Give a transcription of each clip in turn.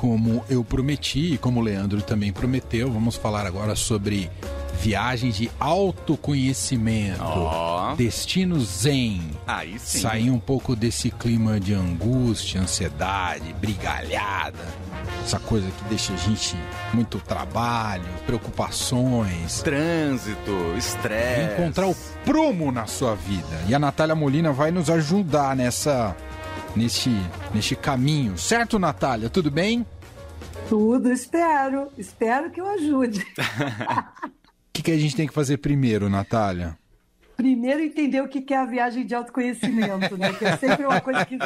como eu prometi, e como o Leandro também prometeu, vamos falar agora sobre viagem de autoconhecimento. Ó. Destino zen. Aí sim. Sair um pouco desse clima de angústia, ansiedade, brigalhada. Essa coisa que deixa a gente muito trabalho, preocupações. Trânsito, estresse. Encontrar o prumo na sua vida. E a Natália Molina vai nos ajudar nessa neste, neste caminho. Certo, Natália? Tudo bem? Tudo, espero. Espero que eu ajude. O que, que a gente tem que fazer primeiro, Natália? Primeiro entender o que é a viagem de autoconhecimento, né? Que é sempre uma coisa que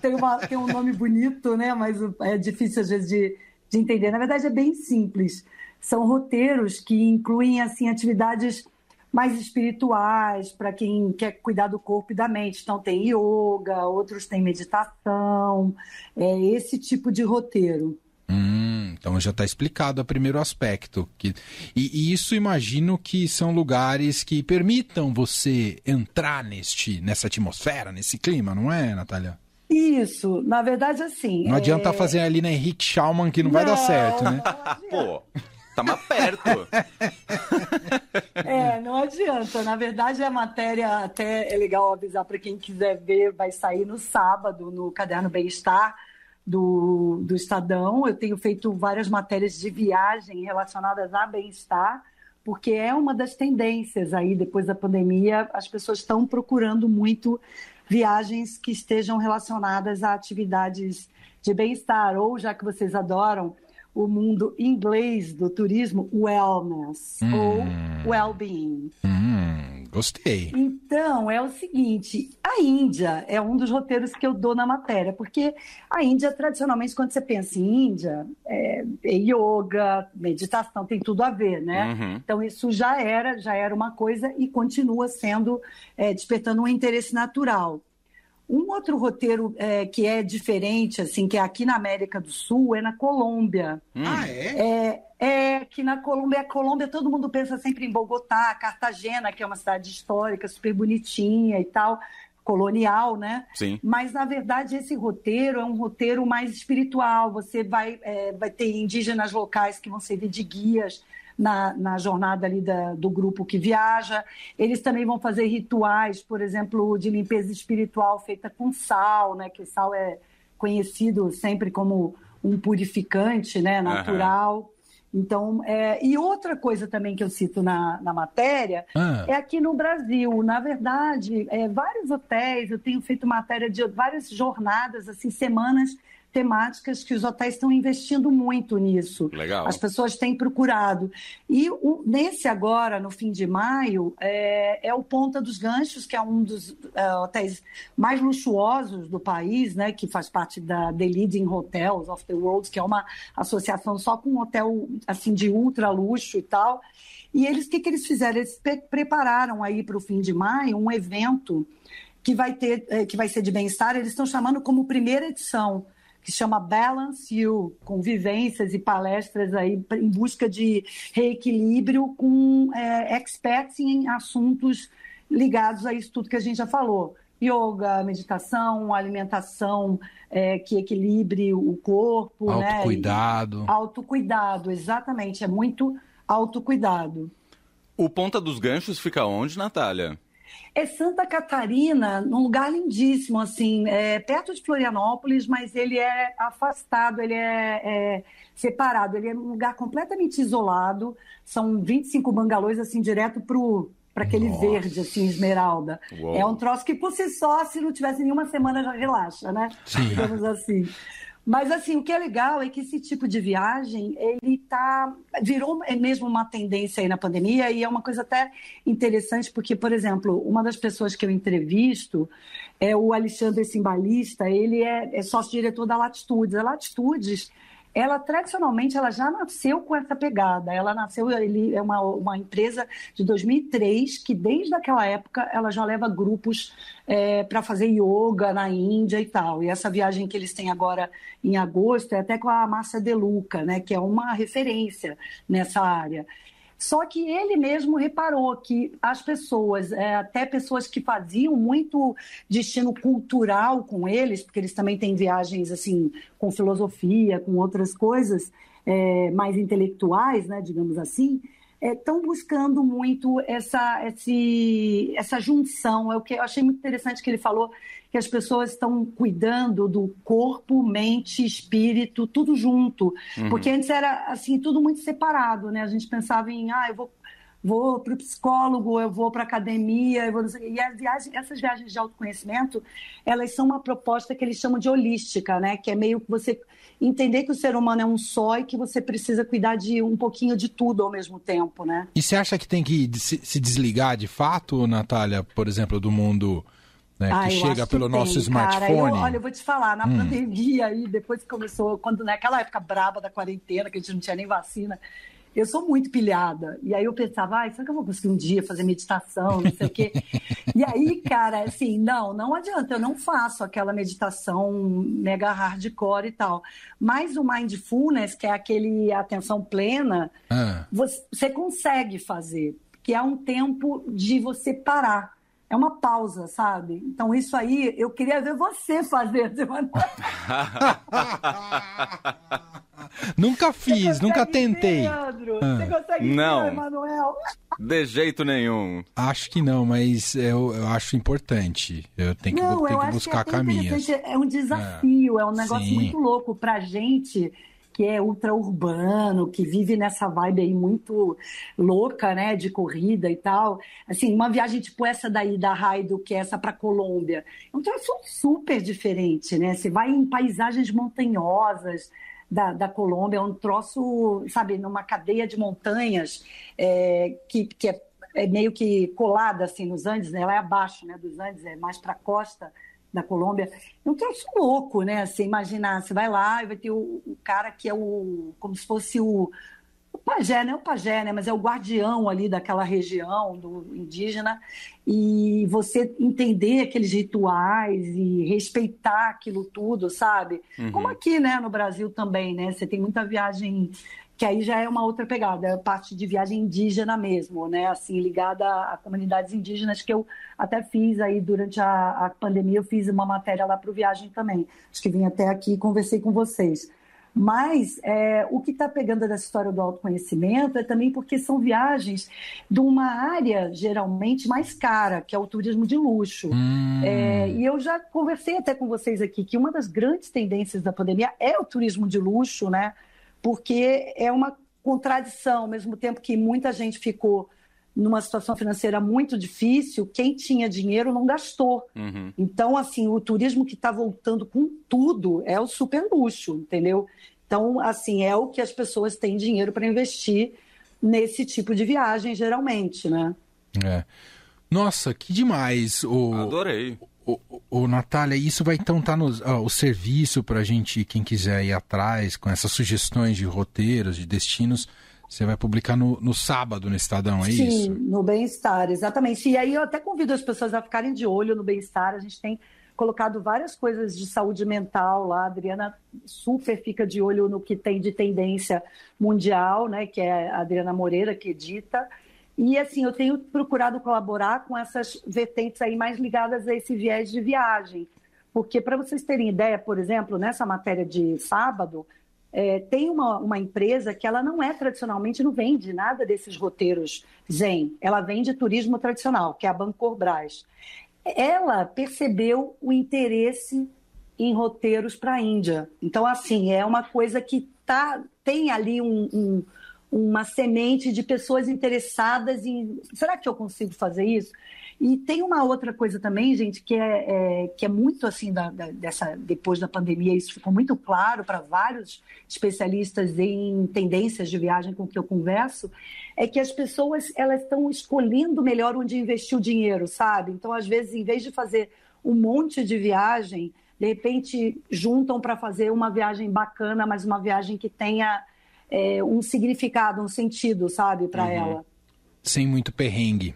tem, uma, tem um nome bonito, né? Mas é difícil às vezes de, de entender. Na verdade, é bem simples. São roteiros que incluem assim atividades mais espirituais para quem quer cuidar do corpo e da mente. Então tem yoga, outros têm meditação, é esse tipo de roteiro. Hum, então já está explicado o primeiro aspecto. Que, e, e, isso imagino que são lugares que permitam você entrar neste, nessa atmosfera, nesse clima, não é, Natália? Isso, na verdade, assim. Não é... adianta fazer ali na Henrique Schaumann que não, não vai dar certo, né? Pô, tá mais perto. é, não adianta. Na verdade, a matéria até é legal avisar para quem quiser ver, vai sair no sábado no Caderno Bem-Estar do, do Estadão. Eu tenho feito várias matérias de viagem relacionadas a bem-estar, porque é uma das tendências aí, depois da pandemia, as pessoas estão procurando muito viagens que estejam relacionadas a atividades de bem-estar, ou já que vocês adoram o mundo inglês do turismo, wellness, hum. ou well-being. Hum. Gostei. Então, é o seguinte: a Índia é um dos roteiros que eu dou na matéria, porque a Índia, tradicionalmente, quando você pensa em Índia, é, é yoga, meditação, tem tudo a ver, né? Uhum. Então, isso já era, já era uma coisa e continua sendo, é, despertando um interesse natural. Um outro roteiro é, que é diferente, assim, que é aqui na América do Sul, é na Colômbia. Hum. Ah, é? é? É que na Colômbia, a Colômbia todo mundo pensa sempre em Bogotá, Cartagena, que é uma cidade histórica, super bonitinha e tal, colonial, né? Sim. Mas, na verdade, esse roteiro é um roteiro mais espiritual. Você vai, é, vai ter indígenas locais que vão servir de guias na, na jornada ali da, do grupo que viaja. Eles também vão fazer rituais, por exemplo, de limpeza espiritual feita com sal, né? Que sal é conhecido sempre como um purificante, né? Natural. Uhum. Então, é, e outra coisa também que eu cito na, na matéria ah. é aqui no Brasil. Na verdade, é, vários hotéis, eu tenho feito matéria de várias jornadas, assim, semanas temáticas que os hotéis estão investindo muito nisso. Legal. As pessoas têm procurado. E o, nesse agora, no fim de maio, é, é, o Ponta dos Ganchos, que é um dos é, hotéis mais luxuosos do país, né, que faz parte da The Leading Hotels of the World, que é uma associação só com um hotel assim de ultra luxo e tal. E eles, o que, que eles fizeram? Eles prepararam aí para o fim de maio um evento que vai ter, é, que vai ser de bem-estar. Eles estão chamando como primeira edição que chama Balance You, com vivências e palestras aí em busca de reequilíbrio com é, experts em assuntos ligados a isso tudo que a gente já falou. Yoga, meditação, alimentação é, que equilibre o corpo. Né? Autocuidado. Né? Autocuidado, exatamente. É muito autocuidado. O Ponta dos Ganchos fica onde, Natália? É Santa Catarina, num lugar lindíssimo, assim, é, perto de Florianópolis, mas ele é afastado, ele é, é separado, ele é um lugar completamente isolado. São 25 bangalôs, assim, direto pro para aquele Nossa. verde, assim, esmeralda. Uou. É um troço que, por si só, se não tivesse nenhuma semana, já relaxa, né? Sim. Digamos assim. Mas assim, o que é legal é que esse tipo de viagem, ele tá virou mesmo uma tendência aí na pandemia e é uma coisa até interessante porque, por exemplo, uma das pessoas que eu entrevisto é o Alexandre Simbalista, ele é, é sócio-diretor da Latitudes. A Latitudes ela tradicionalmente ela já nasceu com essa pegada. Ela nasceu, ele é uma, uma empresa de 2003 que desde aquela época ela já leva grupos é, para fazer yoga na Índia e tal. E essa viagem que eles têm agora em agosto é até com a Márcia Deluca, né, que é uma referência nessa área. Só que ele mesmo reparou que as pessoas, é, até pessoas que faziam muito destino cultural com eles, porque eles também têm viagens assim com filosofia, com outras coisas é, mais intelectuais, né, digamos assim, estão é, buscando muito essa, esse, essa junção. É o que eu achei muito interessante que ele falou que as pessoas estão cuidando do corpo, mente, espírito, tudo junto. Uhum. Porque antes era assim tudo muito separado, né? A gente pensava em, ah, eu vou vou para o psicólogo, eu vou para a academia, vou... e as viagens, essas viagens de autoconhecimento, elas são uma proposta que eles chamam de holística, né? Que é meio que você entender que o ser humano é um só e que você precisa cuidar de um pouquinho de tudo ao mesmo tempo, né? E você acha que tem que se desligar de fato, Natália, por exemplo, do mundo né, ah, que chega pelo que nosso tem, smartphone? Eu, olha, eu vou te falar, na hum. pandemia aí, depois que começou, quando naquela época braba da quarentena, que a gente não tinha nem vacina, eu sou muito pilhada. E aí eu pensava, ai, será que eu vou conseguir um dia fazer meditação, não sei o quê. E aí, cara, assim, não, não adianta, eu não faço aquela meditação mega hardcore e tal. Mas o mindfulness, que é aquele atenção plena, ah. você, você consegue fazer, que é um tempo de você parar é uma pausa, sabe? Então, isso aí, eu queria ver você fazer, nunca fiz, nunca tentei. Ver, ah. Você consegue não. ver, Emanuel? De jeito nenhum. Acho que não, mas eu, eu acho importante. Eu tenho que, não, tenho que buscar que é caminhos. É um desafio, é, é um negócio Sim. muito louco pra gente que é ultra-urbano, que vive nessa vibe aí muito louca, né, de corrida e tal. Assim, uma viagem tipo essa daí da Raido, que é essa para Colômbia, é um troço super diferente, né? Você vai em paisagens montanhosas, da, da Colômbia, é um troço, sabe, numa cadeia de montanhas é, que, que é, é, meio que colada assim nos Andes, né? ela é abaixo né, dos Andes, é mais para a costa da Colômbia. É um troço louco, né? Você imaginar, você vai lá e vai ter o, o cara que é o. como se fosse o. Pajé, não é o pajé, né? Mas é o guardião ali daquela região do indígena. E você entender aqueles rituais e respeitar aquilo tudo, sabe? Uhum. Como aqui, né, no Brasil também, né? Você tem muita viagem que aí já é uma outra pegada, é parte de viagem indígena mesmo, né? Assim, ligada a, comunidades indígenas, que eu até fiz aí durante a, a pandemia, eu fiz uma matéria lá para o Viagem também. Acho que vim até aqui e conversei com vocês. Mas é, o que está pegando dessa história do autoconhecimento é também porque são viagens de uma área geralmente mais cara, que é o turismo de luxo. Hum. É, e eu já conversei até com vocês aqui que uma das grandes tendências da pandemia é o turismo de luxo, né? porque é uma contradição, ao mesmo tempo que muita gente ficou numa situação financeira muito difícil, quem tinha dinheiro não gastou. Uhum. Então, assim, o turismo que está voltando com tudo é o super luxo, entendeu? Então, assim, é o que as pessoas têm dinheiro para investir nesse tipo de viagem, geralmente, né? É. Nossa, que demais! O... Adorei. O, o, Natália, isso vai então estar tá no o serviço para a gente, quem quiser ir atrás, com essas sugestões de roteiros, de destinos. Você vai publicar no, no sábado no Estadão, é Sim, isso? Sim, no Bem-Estar, exatamente. E aí eu até convido as pessoas a ficarem de olho no Bem-Estar. A gente tem colocado várias coisas de saúde mental lá. A Adriana super fica de olho no que tem de tendência mundial, né? Que é a Adriana Moreira, que edita. E assim, eu tenho procurado colaborar com essas vertentes aí mais ligadas a esse viés de viagem. Porque, para vocês terem ideia, por exemplo, nessa matéria de sábado, é, tem uma, uma empresa que ela não é tradicionalmente, não vende nada desses roteiros zen. Ela vende turismo tradicional, que é a Bancorbras. Ela percebeu o interesse em roteiros para a Índia. Então, assim, é uma coisa que tá, tem ali um, um uma semente de pessoas interessadas em será que eu consigo fazer isso? E tem uma outra coisa também, gente, que é, é que é muito assim da, da, dessa depois da pandemia isso ficou muito claro para vários especialistas em tendências de viagem com que eu converso, é que as pessoas elas estão escolhendo melhor onde investir o dinheiro, sabe? Então às vezes em vez de fazer um monte de viagem, de repente juntam para fazer uma viagem bacana, mas uma viagem que tenha é, um significado, um sentido, sabe, para uhum. ela. Sem muito perrengue.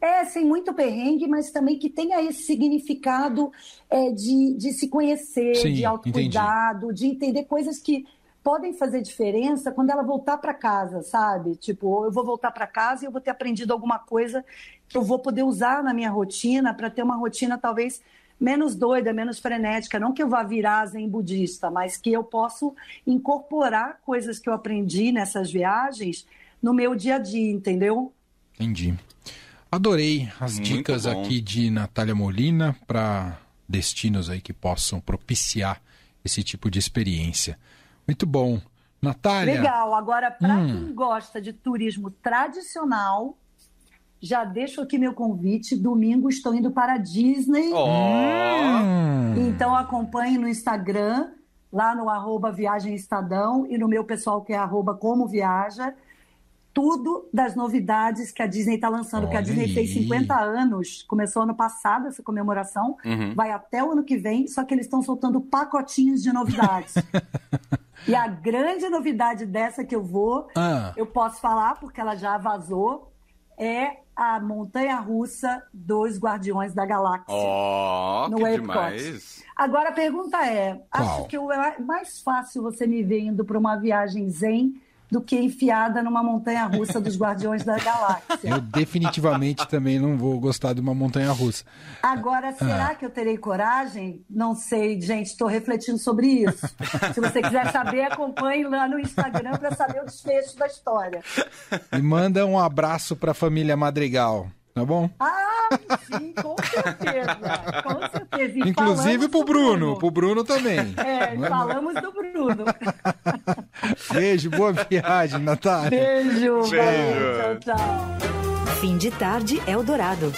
É, sem muito perrengue, mas também que tenha esse significado é, de, de se conhecer, Sim, de autocuidado, entendi. de entender coisas que podem fazer diferença quando ela voltar para casa, sabe? Tipo, eu vou voltar para casa e eu vou ter aprendido alguma coisa que eu vou poder usar na minha rotina para ter uma rotina talvez menos doida, menos frenética. Não que eu vá virar zen budista, mas que eu posso incorporar coisas que eu aprendi nessas viagens no meu dia a dia, entendeu? Entendi. Adorei as Muito dicas bom. aqui de Natália Molina para destinos aí que possam propiciar esse tipo de experiência. Muito bom. Natália. Legal. Agora, para Hum. quem gosta de turismo tradicional, já deixo aqui meu convite. Domingo estou indo para a Disney. Hum. Então acompanhe no Instagram, lá no arroba Viagem Estadão e no meu pessoal que é arroba Como Viaja. Tudo das novidades que a Disney está lançando, que a Olha Disney fez aí. 50 anos, começou ano passado essa comemoração, Uhum. vai até o ano que vem, só que eles estão soltando pacotinhos de novidades. e a grande novidade dessa que eu vou, Ah, eu posso falar porque ela já vazou, é a montanha russa dos Guardiões da Galáxia. ó, No que Epcot. demais. Agora a pergunta é: Qual? acho que o- é mais fácil você me ver indo para uma viagem zen do que enfiada numa montanha russa dos Guardiões da eu Galáxia. definitivamente também não vou gostar de uma montanha russa. Agora, será que eu terei coragem? Não sei, gente, estou refletindo sobre isso. Se você quiser saber, acompanhe lá no Instagram para saber o desfecho da história. E manda um abraço para a família Madrigal, tá bom? Ah, sim, com certeza. Com certeza. E Inclusive pro do Bruno, pro Bruno também. É, Não é? falamos do Bruno. Beijo, boa viagem, Natália. Beijo. Beijo. valeu, Tchau, tchau. Fim de tarde Eldorado.